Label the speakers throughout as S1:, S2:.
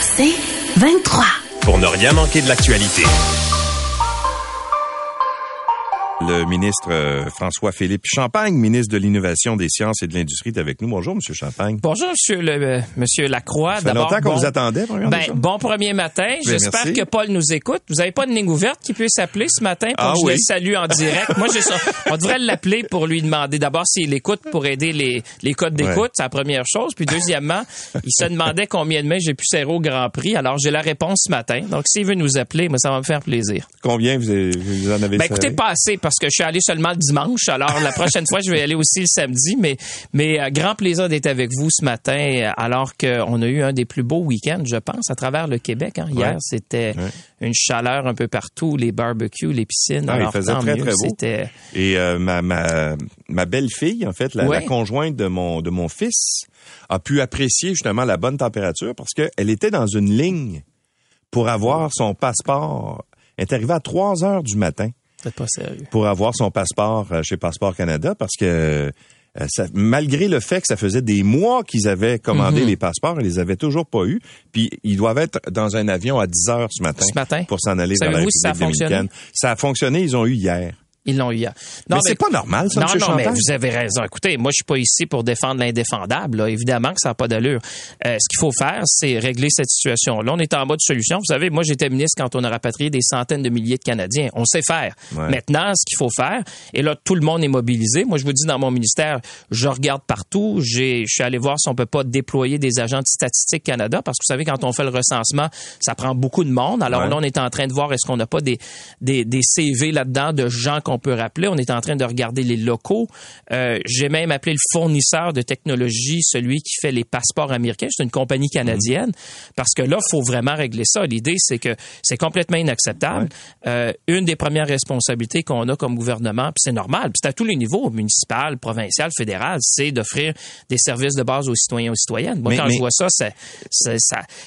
S1: C'est 23.
S2: Pour ne rien manquer de l'actualité.
S3: Le ministre euh, François-Philippe Champagne, ministre de l'Innovation, des Sciences et de l'Industrie, est avec nous. Bonjour, Monsieur Champagne.
S4: Bonjour, Monsieur, le, euh, monsieur Lacroix.
S3: Ça fait longtemps qu'on vous attendait, première
S4: ben, bon premier matin.
S3: Ben,
S4: J'espère que Paul nous écoute. Vous avez pas de ligne ouverte qui puisse s'appeler ce matin pour
S3: Ah
S4: que je
S3: oui.
S4: le salue en direct? Moi, j'ai ça. On devrait l'appeler pour lui demander d'abord s'il écoute pour aider les, les codes d'écoute.
S3: Ouais.
S4: C'est la première chose. Puis deuxièmement, il se demandait combien de mains j'ai pu serrer au Grand Prix. Alors, j'ai la réponse ce matin. Donc, s'il veut nous appeler, moi, ça va me faire plaisir.
S3: Combien vous, avez- vous en avez
S4: Ben écoutez, pas assez parce que je suis allé seulement le dimanche. Alors la prochaine fois, je vais y aller aussi le samedi. Mais mais euh, grand plaisir d'être avec vous ce matin, euh, alors qu'on a eu un des plus beaux week-ends, je pense, à travers le Québec. hein. Hier,
S3: Ouais.
S4: c'était
S3: Ouais.
S4: une chaleur un peu partout, les barbecues, les piscines.
S3: Ah, il
S4: alors
S3: faisait
S4: tant
S3: très,
S4: mieux.
S3: très beau.
S4: C'était
S3: Et euh, ma, ma, ma belle-fille, en fait, la,
S4: Ouais.
S3: la conjointe de mon, de mon fils, a pu apprécier justement la bonne température parce qu'elle était dans une ligne pour avoir son passeport. Elle est arrivée à 3 heures du matin
S4: peut-être pas sérieux.
S3: pour avoir son passeport euh, chez Passeport Canada parce que euh, ça- malgré le fait que ça faisait des mois qu'ils avaient commandé
S4: Mhm.
S3: les passeports, ils les avaient toujours pas eu. Puis ils doivent être dans un avion à 10 heures ce matin,
S4: Ce matin?
S3: pour s'en aller dans la
S4: si ça a
S3: République dominicaine. Ça a fonctionné, ils ont eu hier.
S4: Ils l'ont eu hier.
S3: mais c'est pas normal, ça,
S4: non,
S3: M.
S4: non, mais vous avez raison. Écoutez, moi, je suis pas ici pour défendre l'indéfendable. Évidemment que ça n'a pas d'allure. Euh, ce qu'il faut faire, c'est régler cette situation-là. On est en mode solution. Vous savez, moi, j'étais ministre quand on a rapatrié des centaines de milliers de Canadiens. On sait faire.
S3: Ouais.
S4: Maintenant, ce qu'il faut faire, et là, tout le monde est mobilisé. Moi, je vous dis, dans mon ministère, je regarde partout. J'ai, je suis allé voir si on peut pas déployer des agents de Statistique Canada, parce que vous savez, quand on fait le recensement, ça prend beaucoup de monde. Alors
S3: Ouais.
S4: là, on est en train de voir est-ce qu'on n'a pas des, des, des CV là-dedans de gens qu'on peut rappeler. On est en train de regarder les locaux. Euh, J'ai même appelé le fournisseur de technologie, celui qui fait les passeports américains. C'est une compagnie canadienne. Parce que là, il faut vraiment régler ça. L'idée, c'est que c'est complètement inacceptable. Euh, une des premières responsabilités qu'on a comme gouvernement, puis c'est normal, puis c'est à tous les niveaux, municipal, provincial, fédéral, c'est d'offrir des services de base aux citoyens et aux citoyennes. Moi,
S3: Mais-
S4: quand
S3: mais-
S4: je vois ça-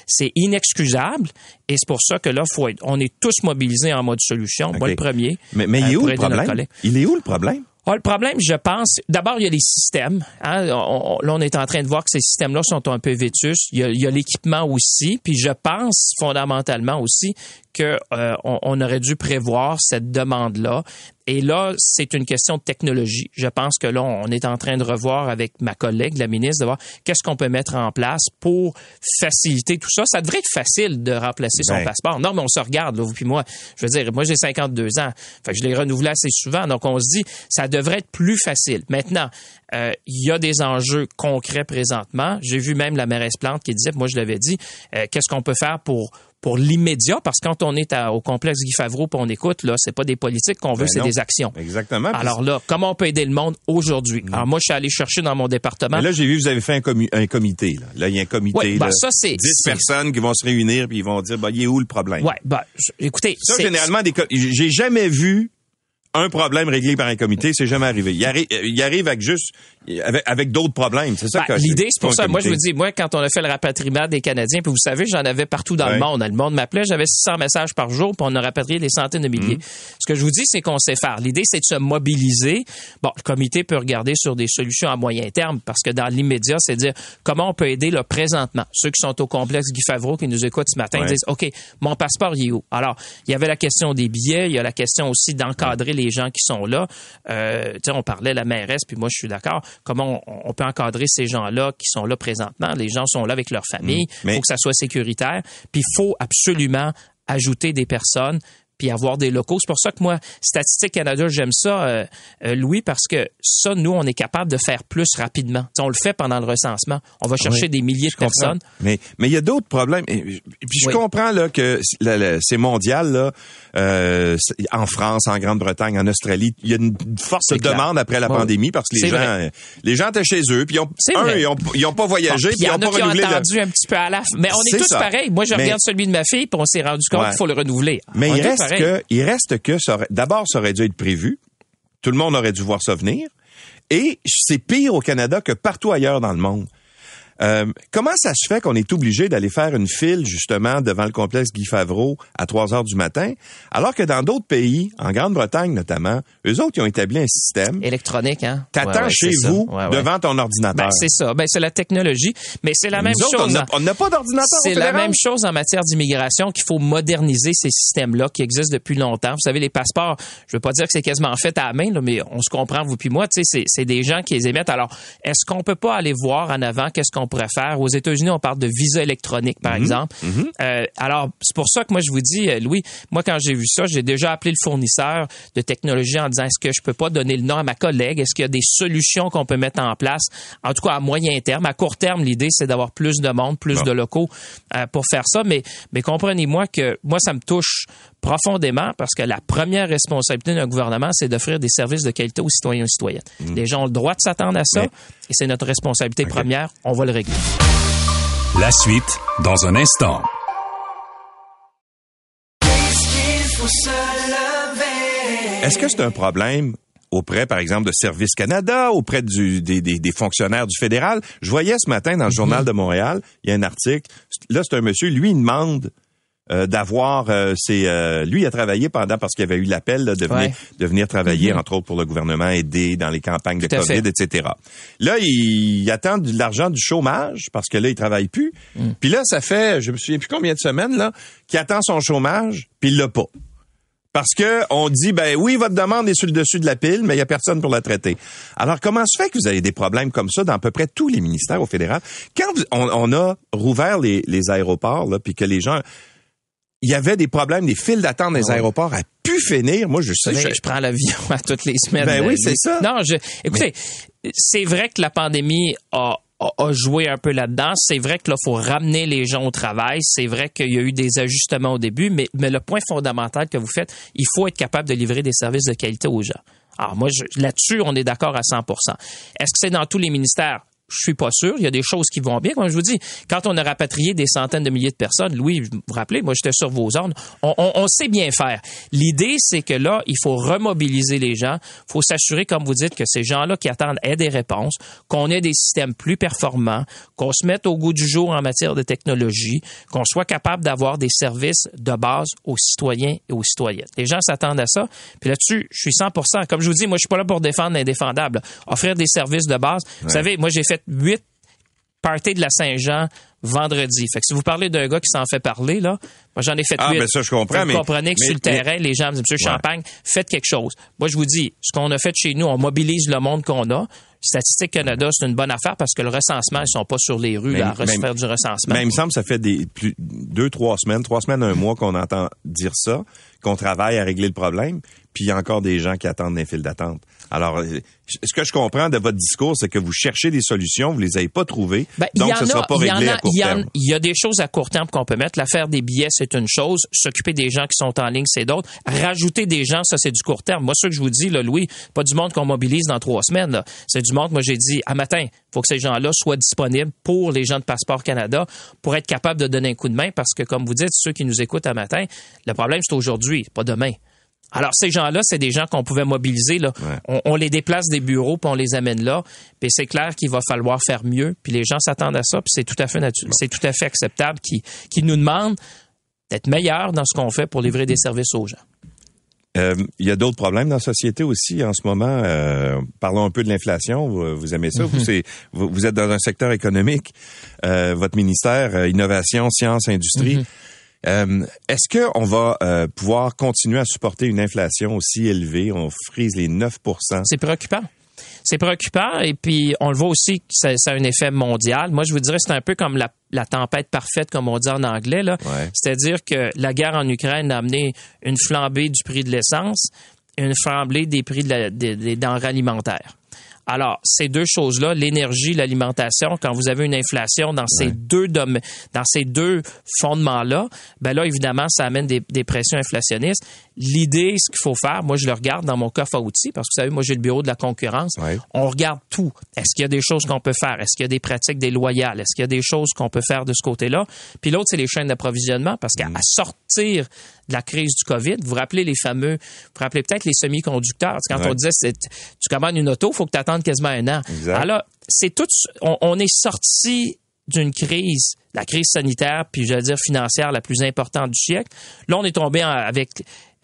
S4: c'est inexcusable. Et c'est pour ça que là, faut être- on est tous mobilisés en mode solution. Moi,
S3: OK.
S4: le premier.
S3: Mais, mais il est où le problème? Il est où le problème?
S4: Ah, le problème, je pense, d'abord, il y a les systèmes. Hein. On- on- là, on est en train de voir que ces systèmes-là sont un peu vétus. Il y a l'équipement aussi. Puis je pense fondamentalement aussi que euh, on, on aurait dû prévoir cette demande-là. Et là, c'est une question de technologie. Je pense que là, on est en train de revoir avec ma collègue, la ministre, de voir qu'est-ce qu'on peut mettre en place pour faciliter tout ça. Ça devrait être facile de remplacer son
S3: Ben.
S4: passeport. Non, mais on se regarde, là, vous puis moi. Je veux dire, moi, j'ai 52 ans. Fait que je l'ai renouvelé assez souvent. Donc, on se dit, ça devrait être plus facile. Maintenant, euh, il y a des enjeux concrets présentement. J'ai vu même la mairesse Plante qui disait, moi, je l'avais dit, euh, qu'est-ce qu'on peut faire pour pour l'immédiat, parce que quand on est à- au complexe Guy Favreau on écoute, là, c'est pas des politiques qu'on veut,
S3: Ben
S4: c'est des actions.
S3: Exactement.
S4: Alors là, comment on peut aider le monde aujourd'hui? Alors moi, je suis allé chercher dans mon département.
S3: Mais là, j'ai vu, vous avez fait un, comité. Là. Là, il y a un comité.
S4: Ouais, ben
S3: là,
S4: ça, c'est-
S3: 10
S4: c'est-
S3: personnes qui vont se réunir puis ils vont dire, bah, il est où le problème?
S4: Ouais, ben, je- écoutez,
S3: Ça, généralement, des j'ai jamais vu un problème réglé par un comité. C'est jamais arrivé. Il arrive, il arrive avec juste, avec, avec d'autres problèmes. C'est ça
S4: Ben, L'idée, c'est pour ça. Moi, je vous dis, moi, quand on a fait le rapatriement des Canadiens, puis vous savez, j'en avais partout dans
S3: Ouais.
S4: le monde. Le monde m'appelait, j'avais 600 messages par jour, puis on a rapatrié des centaines de milliers.
S3: Mm.
S4: Ce que je vous dis, c'est qu'on sait faire. L'idée, c'est de se mobiliser. Bon, le comité peut regarder sur des solutions à moyen terme, parce que dans l'immédiat, c'est de dire comment on peut aider là présentement? Ceux qui sont au complexe Guy Favreau, qui nous écoutent ce matin,
S3: Ouais.
S4: disent, OK, mon passeport, il est où? Alors, il y avait la question des billets, il y a la question aussi d'encadrer les gens qui sont là. Euh, on parlait de la mairesse, puis moi, je suis d'accord. Comment on, on peut encadrer ces gens-là qui sont là présentement? Les gens sont là avec leur famille. Il
S3: Mais-
S4: faut que ça soit sécuritaire. Puis il faut absolument ajouter des personnes puis avoir des locaux. C'est pour ça que moi, Statistique Canada, j'aime ça, euh, euh, Louis, parce que ça, nous, on est capable de faire plus rapidement. On le fait pendant le recensement. On va chercher
S3: Oui,
S4: des milliers de
S3: comprends.
S4: personnes.
S3: Mais mais il y a d'autres problèmes. Et, puis je
S4: Oui.
S3: comprends là que c'est mondial là, euh, en France, en Grande-Bretagne, en Australie, il y a une forte
S4: clair.
S3: demande après la
S4: Oui.
S3: pandémie parce que les gens
S4: vrai.
S3: euh, les gens étaient chez eux puis ils ont un, ils ont, ils ont pas voyagé
S4: Bon,
S3: puis ils ont
S4: en
S3: pas
S4: a qui ont
S3: renouvelé le-
S4: un petit peu à la fin. Mais on est, tous
S3: ça.
S4: pareils. Moi, je
S3: Mais-
S4: regarde celui de ma fille, puis on s'est rendu compte
S3: Ouais.
S4: qu'il faut le renouveler.
S3: Mais
S4: On
S3: il
S4: est tous
S3: reste
S4: pareils.
S3: que, il reste que d'abord, ça aurait dû être prévu. Tout le monde aurait dû voir ça venir. Et c'est pire au Canada que partout ailleurs dans le monde. Euh, comment ça se fait qu'on est obligé d'aller faire une file justement devant le complexe Guy Favreau à 3 heures du matin, alors que dans d'autres pays, en Grande-Bretagne notamment, eux autres, ils ont établi un système.
S4: Électronique, hein?
S3: T'attends
S4: Ouais, ouais,
S3: chez vous
S4: Ouais,
S3: devant ton ordinateur.
S4: Ben, c'est ça. Ben, c'est la technologie. Mais c'est la même
S3: autres,
S4: chose.
S3: on n'a- pas d'ordinateur.
S4: C'est la même chose en matière d'immigration qu'il faut moderniser ces systèmes-là qui existent depuis longtemps. Vous savez, les passeports, je veux pas dire que c'est quasiment fait à la main, là, mais on se comprend, vous puis moi, tu sais, c'est- c'est des gens qui les émettent. Alors, est-ce qu'on peut pas aller voir en avant qu'est-ce qu'on pourrait faire? Aux États-Unis, on parle de visa électronique,
S3: Mhm.
S4: par exemple. Euh, alors, c'est pour ça que moi, je vous dis, euh, Louis, moi, quand j'ai vu ça, j'ai déjà appelé le fournisseur de technologie en disant, est-ce que je peux pas donner le nom à ma collègue? Est-ce qu'il y a des solutions qu'on peut mettre en place? En tout cas, à moyen terme. À court terme, l'idée, c'est d'avoir plus de monde, plus
S3: Bon.
S4: de locaux euh, pour faire ça. Mais, mais comprenez-moi que moi, ça me touche profondément parce que la première responsabilité d'un gouvernement, c'est d'offrir des services de qualité aux citoyens et aux citoyennes. Les gens ont le droit de s'attendre à ça
S3: Mais-
S4: et c'est notre responsabilité première. On va le régler.
S2: La suite dans un instant.
S3: Est-ce que c'est un problème auprès, par exemple, de Service Canada, auprès du, des, des- des fonctionnaires du fédéral? Je voyais ce matin dans le Journal de Montréal, il y a un article. Là, c'est un monsieur, lui, il demande euh, d'avoir euh, ses, euh, lui a travaillé pendant parce qu'il avait eu l'appel de venir
S4: Ouais.
S3: de venir travailler entre autres pour le gouvernement aider dans les campagnes de Covid
S4: fait.
S3: etc là il, il attend de l'argent du chômage parce que là il travaille plus
S4: Mm.
S3: puis là ça fait je me souviens plus combien de semaines là qu'il attend son chômage puis il l'a pas parce que on dit ben oui votre demande est sur le dessus de la pile mais il y a personne pour la traiter. Alors comment se fait que vous avez des problèmes comme ça dans à peu près tous les ministères au fédéral? Quand vous- on, on a rouvert les, les aéroports là puis que les gens il y avait des problèmes, des files d'attente
S4: Ouais.
S3: aéroports à pu finir. Moi, je sais, je-
S4: je prends l'avion à toutes les semaines.
S3: Ben oui,
S4: Euh,
S3: c'est ça.
S4: Non, je, écoutez, c'est vrai que la pandémie a, a, joué un peu là-dedans. C'est vrai que là, faut ramener les gens au travail. C'est vrai qu'il y a eu des ajustements au début, mais, mais le point fondamental que vous faites, il faut être capable de livrer des services de qualité aux gens. Alors moi, je- là-dessus, on est d'accord à 100% Est-ce que c'est dans tous les ministères? Je suis pas sûr. Il y a des choses qui vont bien. Comme je vous dis, quand on a rapatrié des centaines de milliers de personnes, Louis, vous vous rappelez, moi j'étais sur vos ordres, on, on- on sait bien faire. L'idée, c'est que là, il faut remobiliser les gens. Il faut s'assurer, comme vous dites, que ces gens-là qui attendent aient des réponses, qu'on ait des systèmes plus performants, qu'on se mette au goût du jour en matière de technologie, qu'on soit capable d'avoir des services de base aux citoyens et aux citoyennes. Les gens s'attendent à ça. Puis là-dessus, je suis 100 Comme je vous dis, moi, je suis pas là pour défendre l'indéfendable. Offrir des services de base. Vous savez, moi, j'ai fait huit parties de la Saint-Jean vendredi. Fait que si vous parlez d'un gars qui s'en fait parler, là, moi, j'en ai fait
S3: Ah,
S4: huit.
S3: ben ça, je comprends,
S4: Vous
S3: mais-
S4: comprenez que
S3: mais-
S4: sur le
S3: mais-
S4: terrain, les gens me disent, Monsieur
S3: Ouais.
S4: Champagne, faites quelque chose. Moi, je vous dis, ce qu'on a fait chez nous, on mobilise le monde qu'on a. Statistique Canada, c'est une bonne affaire parce que le recensement, ils sont pas sur les rues à faire du recensement.
S3: Mais il me semble que ça fait des plus, deux, trois semaines, trois semaines, un mois qu'on entend dire ça, qu'on travaille à régler le problème, puis il y a encore des gens qui attendent des files d'attente. Alors, ce que je comprends de votre discours, c'est que vous cherchez des solutions, vous les avez pas trouvées,
S4: Ben, il
S3: donc
S4: y en
S3: ce sera
S4: a-
S3: pas réglé
S4: a-
S3: à court
S4: il y en-
S3: terme.
S4: Il y a des choses à court terme qu'on peut mettre. L'affaire des billets, c'est une chose. S'occuper des gens qui sont en ligne, c'est d'autres. Rajouter des gens, ça, c'est du court terme. Moi, ce que je vous dis, là, Louis, pas du monde qu'on mobilise dans trois semaines. C'est du monde, moi, j'ai dit, à matin, faut que ces gens-là soient disponibles pour les gens de Passeport Canada pour être capables de donner un coup de main parce que, comme vous dites, ceux qui nous écoutent à matin, le problème, c'est aujourd'hui, pas demain. Alors, ces gens-là, c'est des gens qu'on pouvait mobiliser. Là. On, on les déplace des bureaux, puis on les amène là. Puis c'est clair qu'il va falloir faire mieux. Puis les gens s'attendent à ça, puis c'est tout à fait naturel. C'est tout à fait acceptable qu'ils nous demandent d'être meilleurs dans ce qu'on fait pour livrer des services aux gens.
S3: Euh, il y a d'autres problèmes dans la société aussi en ce moment. Euh, parlons un peu de l'inflation. Vous, vous aimez ça?
S4: Mm-hmm.
S3: vous, c'est- vous, vous êtes dans un secteur économique. Euh, votre ministère, innovation, sciences, industrie.
S4: Mm-hmm.
S3: Euh, Est-ce qu'on va euh, pouvoir continuer à supporter une inflation aussi élevée? On frise les 9
S4: C'est préoccupant. C'est préoccupant et puis on le voit aussi que ça, ça a un effet mondial. Moi, je vous dirais c'est un peu comme la, la tempête parfaite, comme on dit en anglais. là.
S3: Ouais.
S4: C'est-à-dire que la guerre en Ukraine a amené une flambée du prix de l'essence, une flambée des prix de la- des- des denrées alimentaires. Alors, ces deux choses-là, l'énergie, l'alimentation, quand vous avez une inflation dans ces deux domaines, dans ces deux fondements-là, ben là, évidemment, ça amène des, des pressions inflationnistes. L'idée, ce qu'il faut faire, moi, je le regarde dans mon coffre à outils, parce que vous savez, moi, j'ai le bureau de la concurrence.
S3: Ouais.
S4: On regarde tout. Est-ce qu'il y a des choses qu'on peut faire? Est-ce qu'il y a des pratiques déloyales? Est-ce qu'il y a des choses qu'on peut faire de ce côté-là? Puis l'autre, c'est les chaînes d'approvisionnement, parce qu'à à sortir de la crise du COVID, vous vous rappelez les fameux, vous vous rappelez peut-être les semi-conducteurs. Quand
S3: Ouais.
S4: on disait, c'est- tu commandes une auto, il faut que tu attendes quasiment un an.
S3: Exact.
S4: Alors, c'est tout, on, on est sorti d'une crise, la crise sanitaire, puis je veux dire financière la plus importante du siècle. Là, on est tombé avec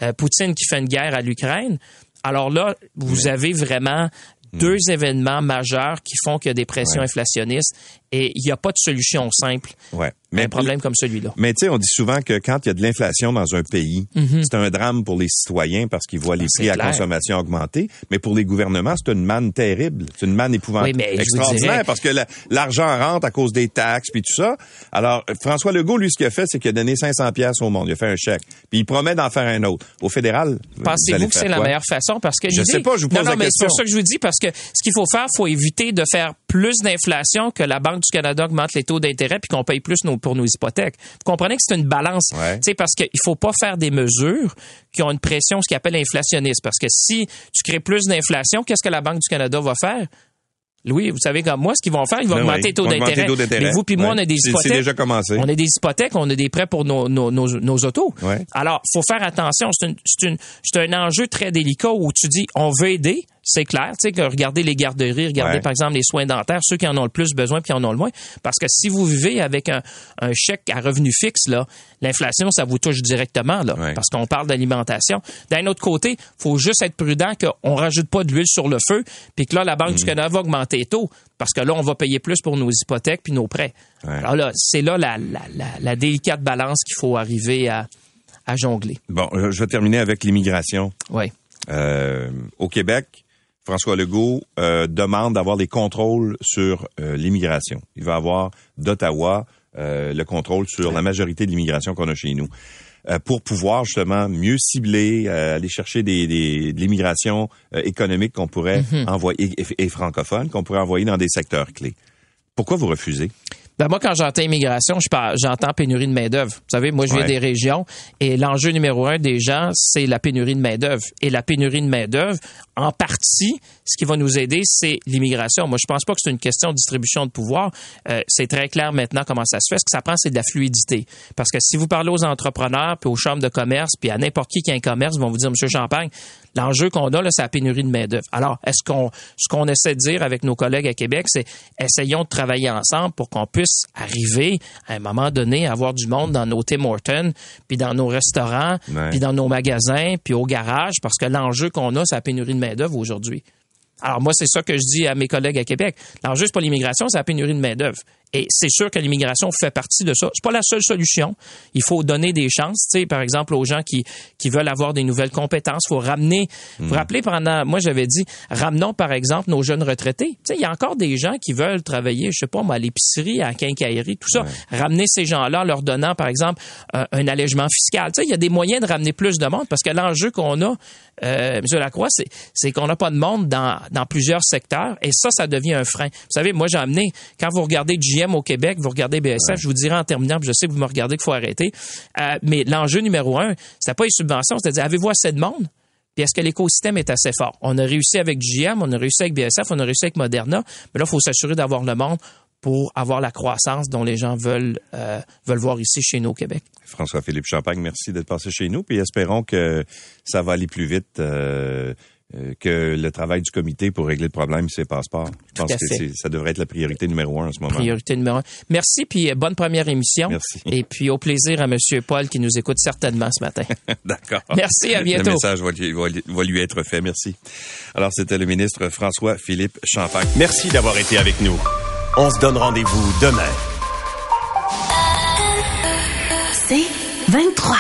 S4: euh, Poutine qui fait une guerre à l'Ukraine. Alors là, vous avez vraiment deux événements majeurs qui font qu'il y a des pressions inflationnistes et il n'y a pas de solution simple.
S3: Ouais.
S4: Mais un problème comme celui-là.
S3: Mais tu sais, on dit souvent que quand il y a de l'inflation dans un pays,
S4: Mhm.
S3: c'est un drame pour les citoyens parce qu'ils voient les
S4: C'est
S3: prix à
S4: clair.
S3: consommation augmenter. Mais pour les gouvernements, c'est une manne terrible. C'est une manne épouvantable.
S4: Oui,
S3: extraordinaire
S4: dirais-
S3: parce que la- l'argent rentre à cause des taxes puis tout ça. Alors, François Legault, lui, ce qu'il a fait, c'est qu'il a donné 500 pièces au monde. Il a fait un chèque. Puis il promet d'en faire un autre. Au fédéral,
S4: Pensez-vous que c'est la meilleure façon? Parce que
S3: Je sais pas, je vous pose
S4: non, non,
S3: la
S4: mais
S3: question.
S4: C'est pour ça que je vous dis, parce que ce qu'il faut faire, faut éviter de faire plus d'inflation que la Banque du Canada augmente les taux d'intérêt puis qu'on paye plus nos- pour nos hypothèques. Vous comprenez que c'est une balance.
S3: Ouais.
S4: Parce qu'il faut pas faire des mesures qui ont une pression, ce qu'on appelle inflationniste. Parce que si tu crées plus d'inflation, qu'est-ce que la Banque du Canada va faire? Louis, vous savez comme moi, ce qu'ils vont faire, ils vont
S3: Ben
S4: augmenter les taux d'intérêt. Mais vous puis moi,
S3: Ouais.
S4: on a des hypothèques.
S3: c'est déjà commencé.
S4: On a des hypothèques, on a des prêts pour nos, nos, nos, nos autos.
S3: Ouais.
S4: Alors, faut faire attention. C'est un enjeu très délicat où tu dis, on veut aider, c'est clair. Tu sais, que regardez les garderies, regardez
S3: Ouais.
S4: par exemple les soins dentaires, ceux qui en ont le plus besoin puis qui en ont le moins. Parce que si vous vivez avec un, un chèque à revenu fixe, là, l'inflation, ça vous touche directement, là.
S3: Ouais.
S4: Parce qu'on parle d'alimentation. D'un autre côté, faut juste être prudent qu'on rajoute pas de l'huile sur le feu, puis que là, la Banque
S3: Mm.
S4: du Canada va augmenter les taux. Parce que là, on va payer plus pour nos hypothèques puis nos prêts.
S3: Ouais.
S4: Alors là, c'est là la, la, la, la délicate balance qu'il faut arriver à, à jongler.
S3: Bon, je je vais terminer avec l'immigration.
S4: Oui.
S3: Euh, au Québec, François Legault euh, demande d'avoir des contrôles sur euh, l'immigration. Il va avoir d'Ottawa euh, le contrôle sur la majorité de l'immigration qu'on a chez nous. Pour pouvoir justement mieux cibler, aller chercher des, des- de l'immigration économique qu'on pourrait envoyer et, et francophone qu'on pourrait envoyer dans des secteurs clés. Pourquoi vous refusez?
S4: Ben moi, quand j'entends immigration, j'entends pénurie de main-d'œuvre. Vous savez, moi, je viens
S3: Ouais.
S4: des régions et l'enjeu numéro un des gens, c'est la pénurie de main-d'œuvre. Et la pénurie de main-d'œuvre, en partie, ce qui va nous aider, c'est l'immigration. Moi, je pense pas que c'est une question de distribution de pouvoir. Euh, c'est très clair maintenant comment ça se fait. Ce que ça prend, c'est de la fluidité. Parce que si vous parlez aux entrepreneurs, puis aux chambres de commerce, puis à n'importe qui qui a un commerce, ils vont vous dire, Monsieur Champagne, l'enjeu qu'on a, là, c'est la pénurie de main-d'œuvre. Alors, est-ce qu'on, ce qu'on essaie de dire avec nos collègues à Québec, c'est essayons de travailler ensemble pour qu'on puisse arriver à un moment donné à avoir du monde dans nos Tim Hortons, puis dans nos restaurants,
S3: Ouais.
S4: puis dans nos magasins, puis au garage, parce que l'enjeu qu'on a, c'est la pénurie de main-d'œuvre aujourd'hui. Alors moi, c'est ça que je dis à mes collègues à Québec. L'enjeu, c'est pas l'immigration, c'est la pénurie de main-d'œuvre. Et c'est sûr que l'immigration fait partie de ça. C'est pas la seule solution. Il faut donner des chances, tu sais, par exemple, aux gens qui, qui veulent avoir des nouvelles compétences. Il faut ramener, vous vous rappelez, pendant, moi, j'avais dit, ramenons, par exemple, nos jeunes retraités. Tu sais, il y a encore des gens qui veulent travailler, je sais pas, moi, à l'épicerie, à la quincaillerie, tout ça. Ramener ces gens-là en leur donnant, par exemple, un, un allègement fiscal. Tu sais, il y a des moyens de ramener plus de monde parce que l'enjeu qu'on a, euh, M. Lacroix, c'est, c'est qu'on n'a pas de monde dans, dans plusieurs secteurs et ça, ça devient un frein. Vous savez, moi, j'ai amené, quand vous regardez GM au Québec, vous regardez BSF, je vous dirai en terminant, puis je sais que vous me regardez qu'il faut arrêter, euh, mais l'enjeu numéro un, c'est pas les subventions, c'est-à-dire, avez-vous assez de monde? Puis est-ce que l'écosystème est assez fort? On a réussi avec GM, on a réussi avec BSF, on a réussi avec Moderna, mais là, il faut s'assurer d'avoir le monde pour avoir la croissance dont les gens veulent, euh, veulent voir ici chez nous au Québec.
S3: François-Philippe Champagne, merci d'être passé chez nous, puis espérons que ça va aller plus vite euh, euh, que le travail du comité pour régler le problème ces passeports. Je pense
S4: à
S3: que
S4: fait.
S3: c'est- ça devrait être la priorité numéro un en ce moment.
S4: Priorité numéro un. Merci, puis euh, bonne première émission.
S3: Merci.
S4: Et puis au plaisir à Monsieur Paul qui nous écoute certainement ce matin.
S3: D'accord.
S4: Merci, à bientôt.
S3: Le message va lui, va lui- va lui être fait. Merci. Alors, c'était le ministre François-Philippe Champagne.
S1: Merci d'avoir été avec nous. On se donne rendez-vous demain.
S5: C'est 23.